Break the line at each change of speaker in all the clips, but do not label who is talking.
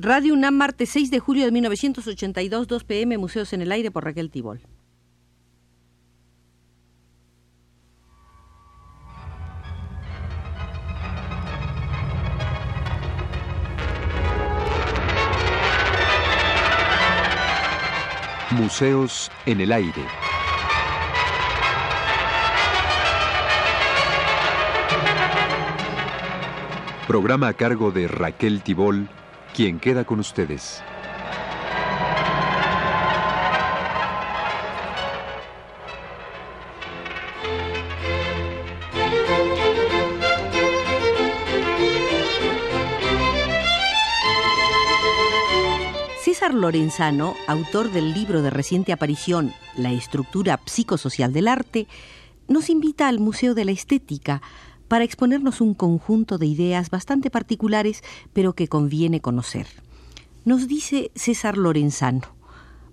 Radio UNAM, martes 6 de julio de 1982, 2 pm, Museos en el Aire por Raquel Tibol.
Museos en el Aire. Programa a cargo de Raquel Tibol, quien queda con ustedes.
César Lorenzano, autor del libro de reciente aparición La estructura psicosocial del arte, nos invita al Museo de la Estética para exponernos un conjunto de ideas bastante particulares, pero que conviene conocer. Nos dice César Lorenzano,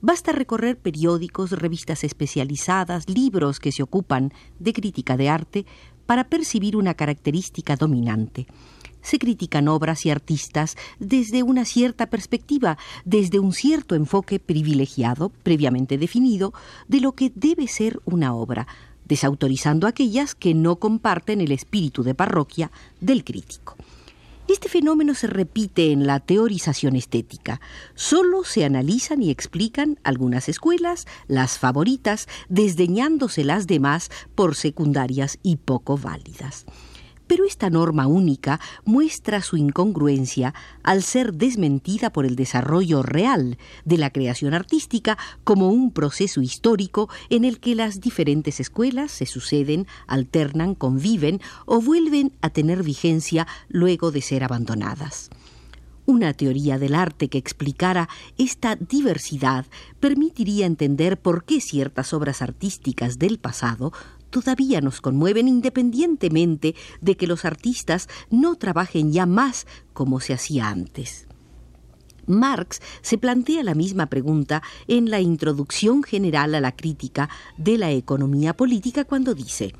basta recorrer periódicos, revistas especializadas, libros que se ocupan de crítica de arte para percibir una característica dominante. Se critican obras y artistas desde una cierta perspectiva, desde un cierto enfoque privilegiado, previamente definido, de lo que debe ser una obra, desautorizando aquellas que no comparten el espíritu de parroquia del crítico. Este fenómeno se repite en la teorización estética. Solo se analizan y explican algunas escuelas, las favoritas, desdeñándose las demás por secundarias y poco válidas. Pero esta norma única muestra su incongruencia al ser desmentida por el desarrollo real de la creación artística como un proceso histórico en el que las diferentes escuelas se suceden, alternan, conviven o vuelven a tener vigencia luego de ser abandonadas. Una teoría del arte que explicara esta diversidad permitiría entender por qué ciertas obras artísticas del pasado todavía nos conmueven independientemente de que los artistas no trabajen ya más como se hacía antes. Marx se plantea la misma pregunta en la introducción general a la crítica de la economía política cuando dice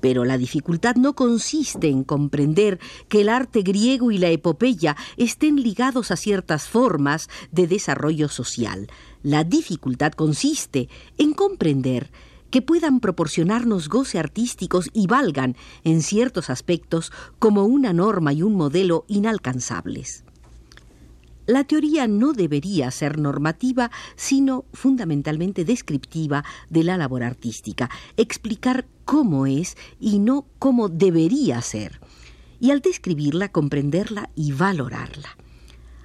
pero la dificultad no consiste en comprender que el arte griego y la epopeya estén ligados a ciertas formas de desarrollo social. La dificultad consiste en comprender que puedan proporcionarnos goce artísticos y valgan, en ciertos aspectos, como una norma y un modelo inalcanzables. La teoría no debería ser normativa, sino fundamentalmente descriptiva de la labor artística, explicar cómo es y no cómo debería ser, y al describirla comprenderla y valorarla.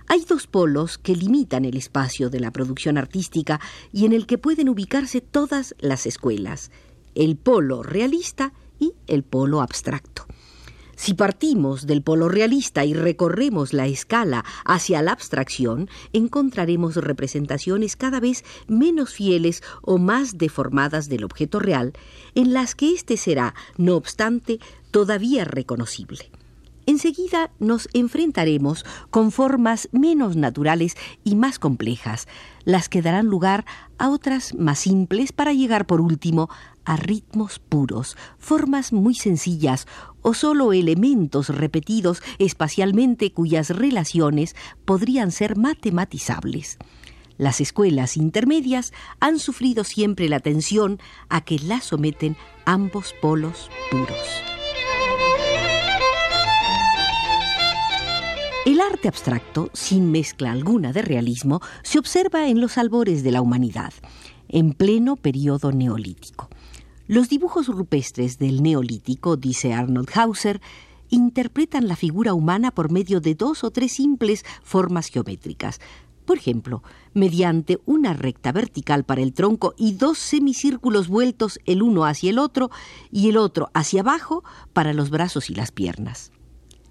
Hay dos polos que limitan el espacio de la producción artística y en el que pueden ubicarse todas las escuelas, el polo realista y el polo abstracto. Si partimos del polo realista y recorremos la escala hacia la abstracción, encontraremos representaciones cada vez menos fieles o más deformadas del objeto real, en las que éste será, no obstante, todavía reconocible. Enseguida nos enfrentaremos con formas menos naturales y más complejas, las que darán lugar a otras más simples para llegar por último a ritmos puros, formas muy sencillas o solo elementos repetidos espacialmente cuyas relaciones podrían ser matematizables. Las escuelas intermedias han sufrido siempre la tensión a que las someten ambos polos puros. Arte abstracto, sin mezcla alguna de realismo, se observa en los albores de la humanidad, en pleno periodo neolítico. Los dibujos rupestres del neolítico, dice Arnold Hauser, interpretan la figura humana por medio de dos o tres simples formas geométricas. Por ejemplo, mediante una recta vertical para el tronco y dos semicírculos vueltos el uno hacia el otro y el otro hacia abajo para los brazos y las piernas.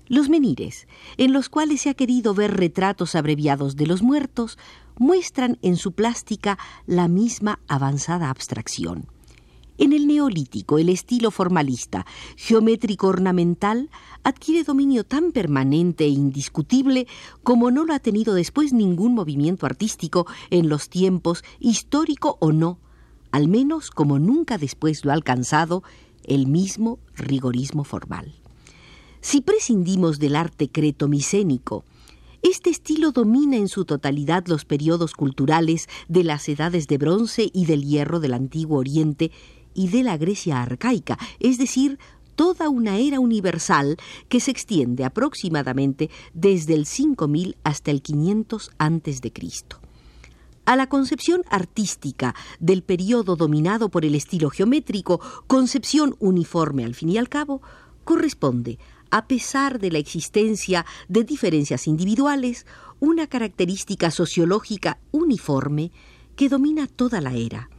Los menires, en los cuales se ha querido ver retratos abreviados de los muertos, muestran en su plástica la misma avanzada abstracción. En el neolítico, el estilo formalista, geométrico ornamental, adquiere dominio tan permanente e indiscutible como no lo ha tenido después ningún movimiento artístico en los tiempos, histórico o no, al menos como nunca después lo ha alcanzado el mismo rigorismo formal. Si prescindimos del arte cretomicénico, Este estilo domina en su totalidad los periodos culturales de las edades de bronce y del hierro del antiguo Oriente y de la Grecia arcaica, es decir, toda una era universal que se extiende aproximadamente desde el 5000 hasta el 500 antes de Cristo. A la concepción artística del periodo dominado por el estilo geométrico, concepción uniforme al fin y al cabo, corresponde, a pesar de la existencia de diferencias individuales, una característica sociológica uniforme que domina toda la era.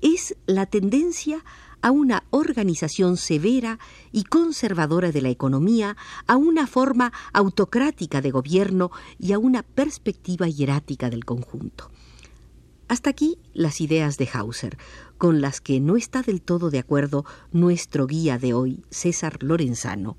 Es la tendencia a una organización severa y conservadora de la economía, a una forma autocrática de gobierno y a una perspectiva hierática del conjunto. Hasta aquí las ideas de Hauser, con las que no está del todo de acuerdo nuestro guía de hoy, César Lorenzano,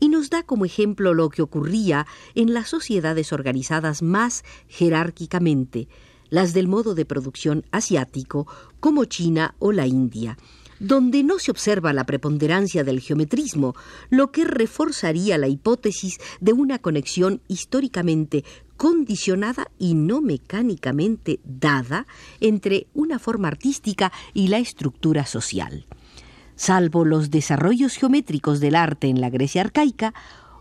y nos da como ejemplo lo que ocurría en las sociedades organizadas más jerárquicamente, las del modo de producción asiático, como China o la India, donde no se observa la preponderancia del geometrismo, lo que reforzaría la hipótesis de una conexión históricamente condicionada y no mecánicamente dada entre una forma artística y la estructura social. Salvo los desarrollos geométricos del arte en la Grecia arcaica,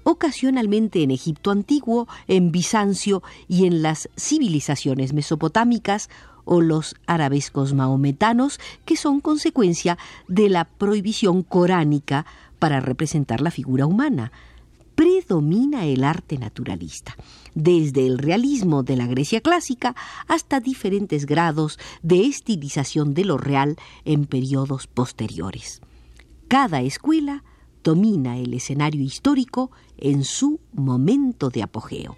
ocasionalmente en Egipto antiguo, en Bizancio y en las civilizaciones mesopotámicas o los arabescos mahometanos, que son consecuencia de la prohibición coránica para representar la figura humana. Predomina el arte naturalista, desde el realismo de la Grecia clásica hasta diferentes grados de estilización de lo real en periodos posteriores. Cada escuela domina el escenario histórico en su momento de apogeo.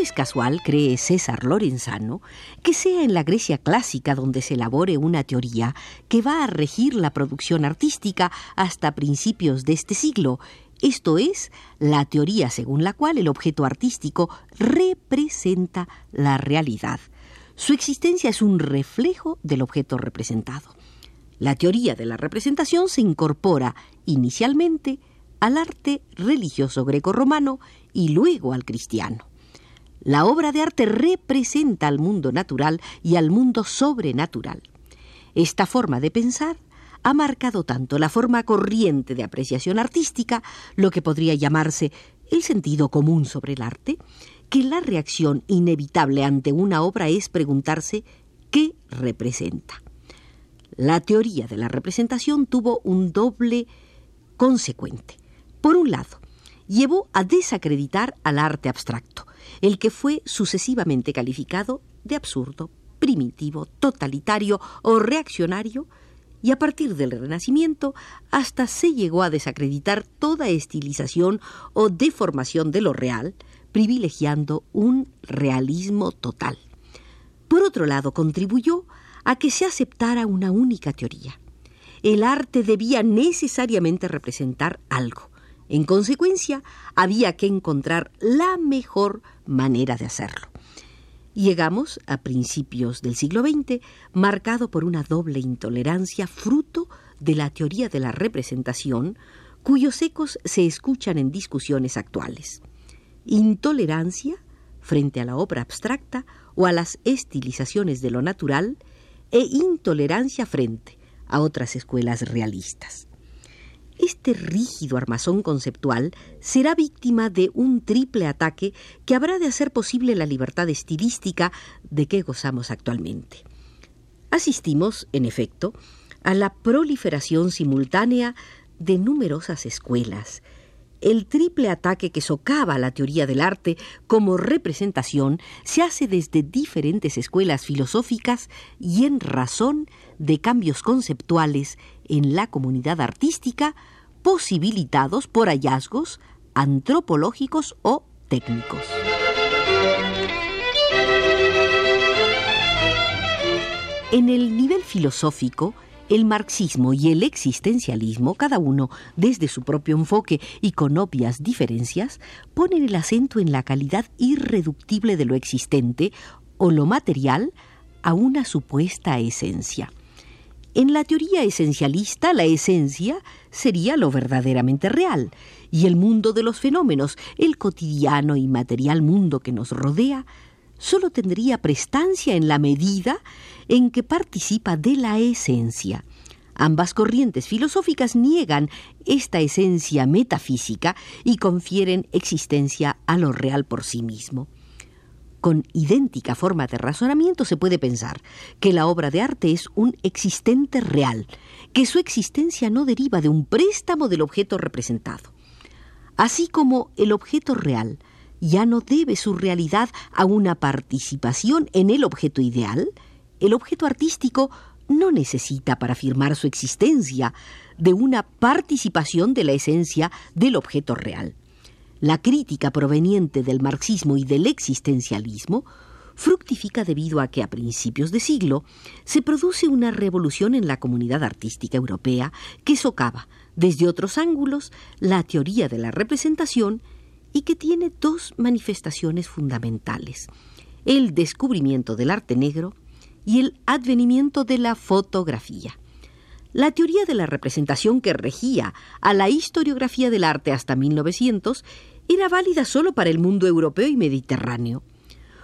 es casual, cree César Lorenzano, que sea en la Grecia clásica donde se elabore una teoría que va a regir la producción artística hasta principios de este siglo, esto es, la teoría según la cual el objeto artístico representa la realidad. Su existencia es un reflejo del objeto representado. La teoría de la representación se incorpora inicialmente al arte religioso greco-romano y luego al cristiano. La obra de arte representa al mundo natural y al mundo sobrenatural. Esta forma de pensar ha marcado tanto la forma corriente de apreciación artística, lo que podría llamarse el sentido común sobre el arte, que la reacción inevitable ante una obra es preguntarse qué representa. La teoría de la representación tuvo un doble consecuente. Por un lado, llevó a desacreditar al arte abstracto, el que fue sucesivamente calificado de absurdo, primitivo, totalitario o reaccionario, y a partir del Renacimiento hasta se llegó a desacreditar toda estilización o deformación de lo real, privilegiando un realismo total. Por otro lado, contribuyó a que se aceptara una única teoría. El arte debía necesariamente representar algo, en consecuencia, había que encontrar la mejor manera de hacerlo. Llegamos a principios del siglo XX, marcado por una doble intolerancia fruto de la teoría de la representación, cuyos ecos se escuchan en discusiones actuales. Intolerancia frente a la obra abstracta o a las estilizaciones de lo natural e intolerancia frente a otras escuelas realistas. Este rígido armazón conceptual será víctima de un triple ataque que habrá de hacer posible la libertad estilística de que gozamos actualmente. Asistimos, en efecto, a la proliferación simultánea de numerosas escuelas. El triple ataque que socava la teoría del arte como representación se hace desde diferentes escuelas filosóficas y en razón de cambios conceptuales en la comunidad artística posibilitados por hallazgos antropológicos o técnicos. En el nivel filosófico, el marxismo y el existencialismo, cada uno desde su propio enfoque y con obvias diferencias, ponen el acento en la calidad irreductible de lo existente o lo material a una supuesta esencia. En la teoría esencialista, la esencia sería lo verdaderamente real, y el mundo de los fenómenos, el cotidiano y material mundo que nos rodea, solo tendría prestancia en la medida en que participa de la esencia. Ambas corrientes filosóficas niegan esta esencia metafísica y confieren existencia a lo real por sí mismo. Con idéntica forma de razonamiento se puede pensar que la obra de arte es un existente real, que su existencia no deriva de un préstamo del objeto representado. Así como el objeto real ya no debe su realidad a una participación en el objeto ideal, el objeto artístico no necesita para afirmar su existencia de una participación de la esencia del objeto real. La crítica proveniente del marxismo y del existencialismo fructifica debido a que a principios de siglo se produce una revolución en la comunidad artística europea que socava desde otros ángulos la teoría de la representación y que tiene dos manifestaciones fundamentales. El descubrimiento del arte negro y el advenimiento de la fotografía. La teoría de la representación que regía a la historiografía del arte hasta 1900 era válida solo para el mundo europeo y mediterráneo.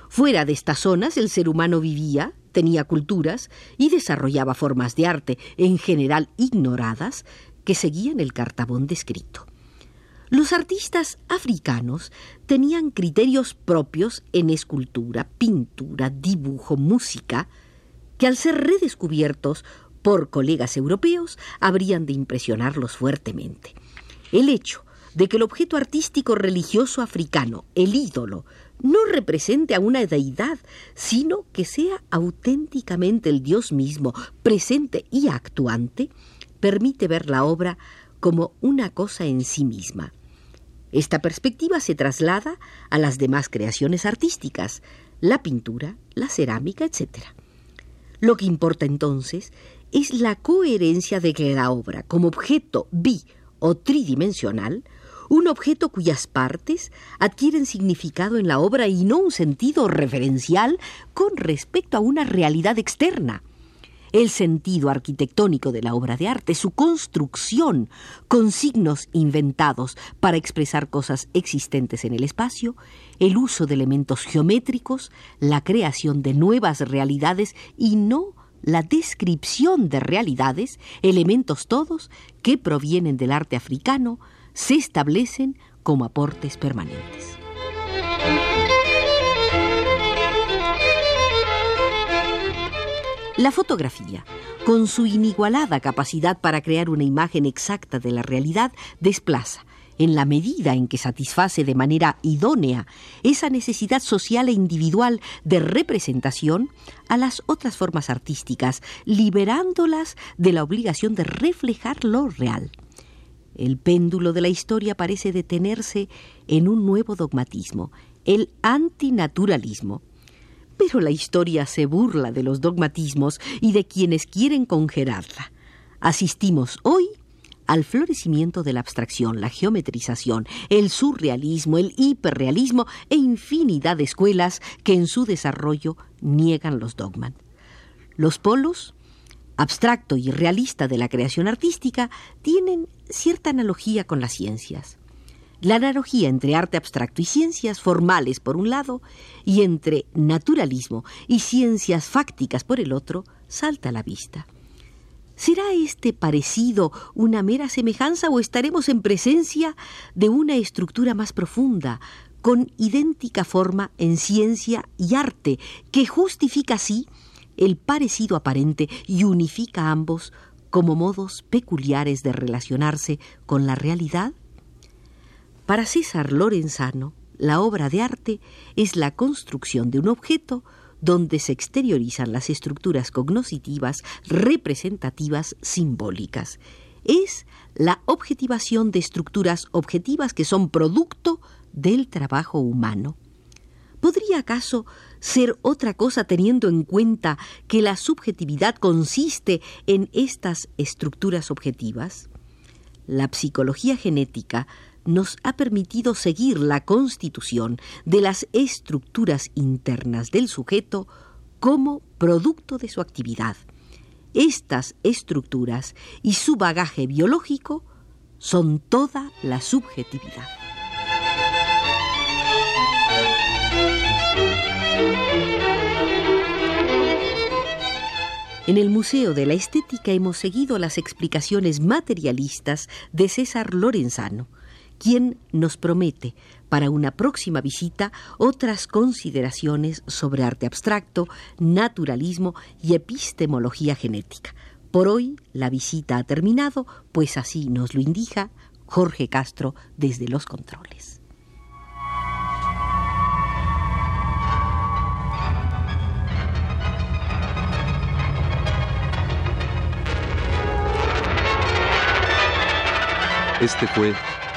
Fuera de estas zonas el ser humano vivía, tenía culturas y desarrollaba formas de arte, en general ignoradas, que seguían el cartabón descrito. Los artistas africanos tenían criterios propios en escultura, pintura, dibujo, música, que al ser redescubiertos por colegas europeos habrían de impresionarlos fuertemente. El hecho de que el objeto artístico religioso africano, el ídolo, no represente a una deidad, sino que sea auténticamente el Dios mismo, presente y actuante, permite ver la obra como una cosa en sí misma. Esta perspectiva se traslada a las demás creaciones artísticas, la pintura, la cerámica, etc. Lo que importa entonces es la coherencia de que la obra, como objeto bi o tridimensional, un objeto cuyas partes adquieren significado en la obra y no un sentido referencial con respecto a una realidad externa. El sentido arquitectónico de la obra de arte, su construcción con signos inventados para expresar cosas existentes en el espacio, el uso de elementos geométricos, la creación de nuevas realidades y no la descripción de realidades, elementos todos que provienen del arte africano, se establecen como aportes permanentes. La fotografía, con su inigualada capacidad para crear una imagen exacta de la realidad, desplaza, en la medida en que satisface de manera idónea esa necesidad social e individual de representación a las otras formas artísticas, liberándolas de la obligación de reflejar lo real. El péndulo de la historia parece detenerse en un nuevo dogmatismo, el antinaturalismo. Pero la historia se burla de los dogmatismos y de quienes quieren congelarla. Asistimos hoy al florecimiento de la abstracción, la geometrización, el surrealismo, el hiperrealismo e infinidad de escuelas que en su desarrollo niegan los dogmas. Los polos abstracto y realista de la creación artística tienen cierta analogía con las ciencias. La analogía entre arte abstracto y ciencias formales por un lado y entre naturalismo y ciencias fácticas por el otro salta a la vista. ¿Será este parecido una mera semejanza o estaremos en presencia de una estructura más profunda, con idéntica forma en ciencia y arte, que justifica así el parecido aparente y unifica ambos como modos peculiares de relacionarse con la realidad? Para César Lorenzano, la obra de arte es la construcción de un objeto donde se exteriorizan las estructuras cognoscitivas, representativas, simbólicas. Es la objetivación de estructuras objetivas que son producto del trabajo humano. ¿Podría acaso ser otra cosa teniendo en cuenta que la subjetividad consiste en estas estructuras objetivas? La psicología genética nos ha permitido seguir la constitución de las estructuras internas del sujeto como producto de su actividad. estas estructuras y su bagaje biológico son toda la subjetividad. En el Museo de la Estética hemos seguido las explicaciones materialistas de César Lorenzano, quien nos promete para una próxima visita otras consideraciones sobre arte abstracto, naturalismo y epistemología genética. Por hoy la visita ha terminado, pues así nos lo indica Jorge Castro desde los controles.
Este fue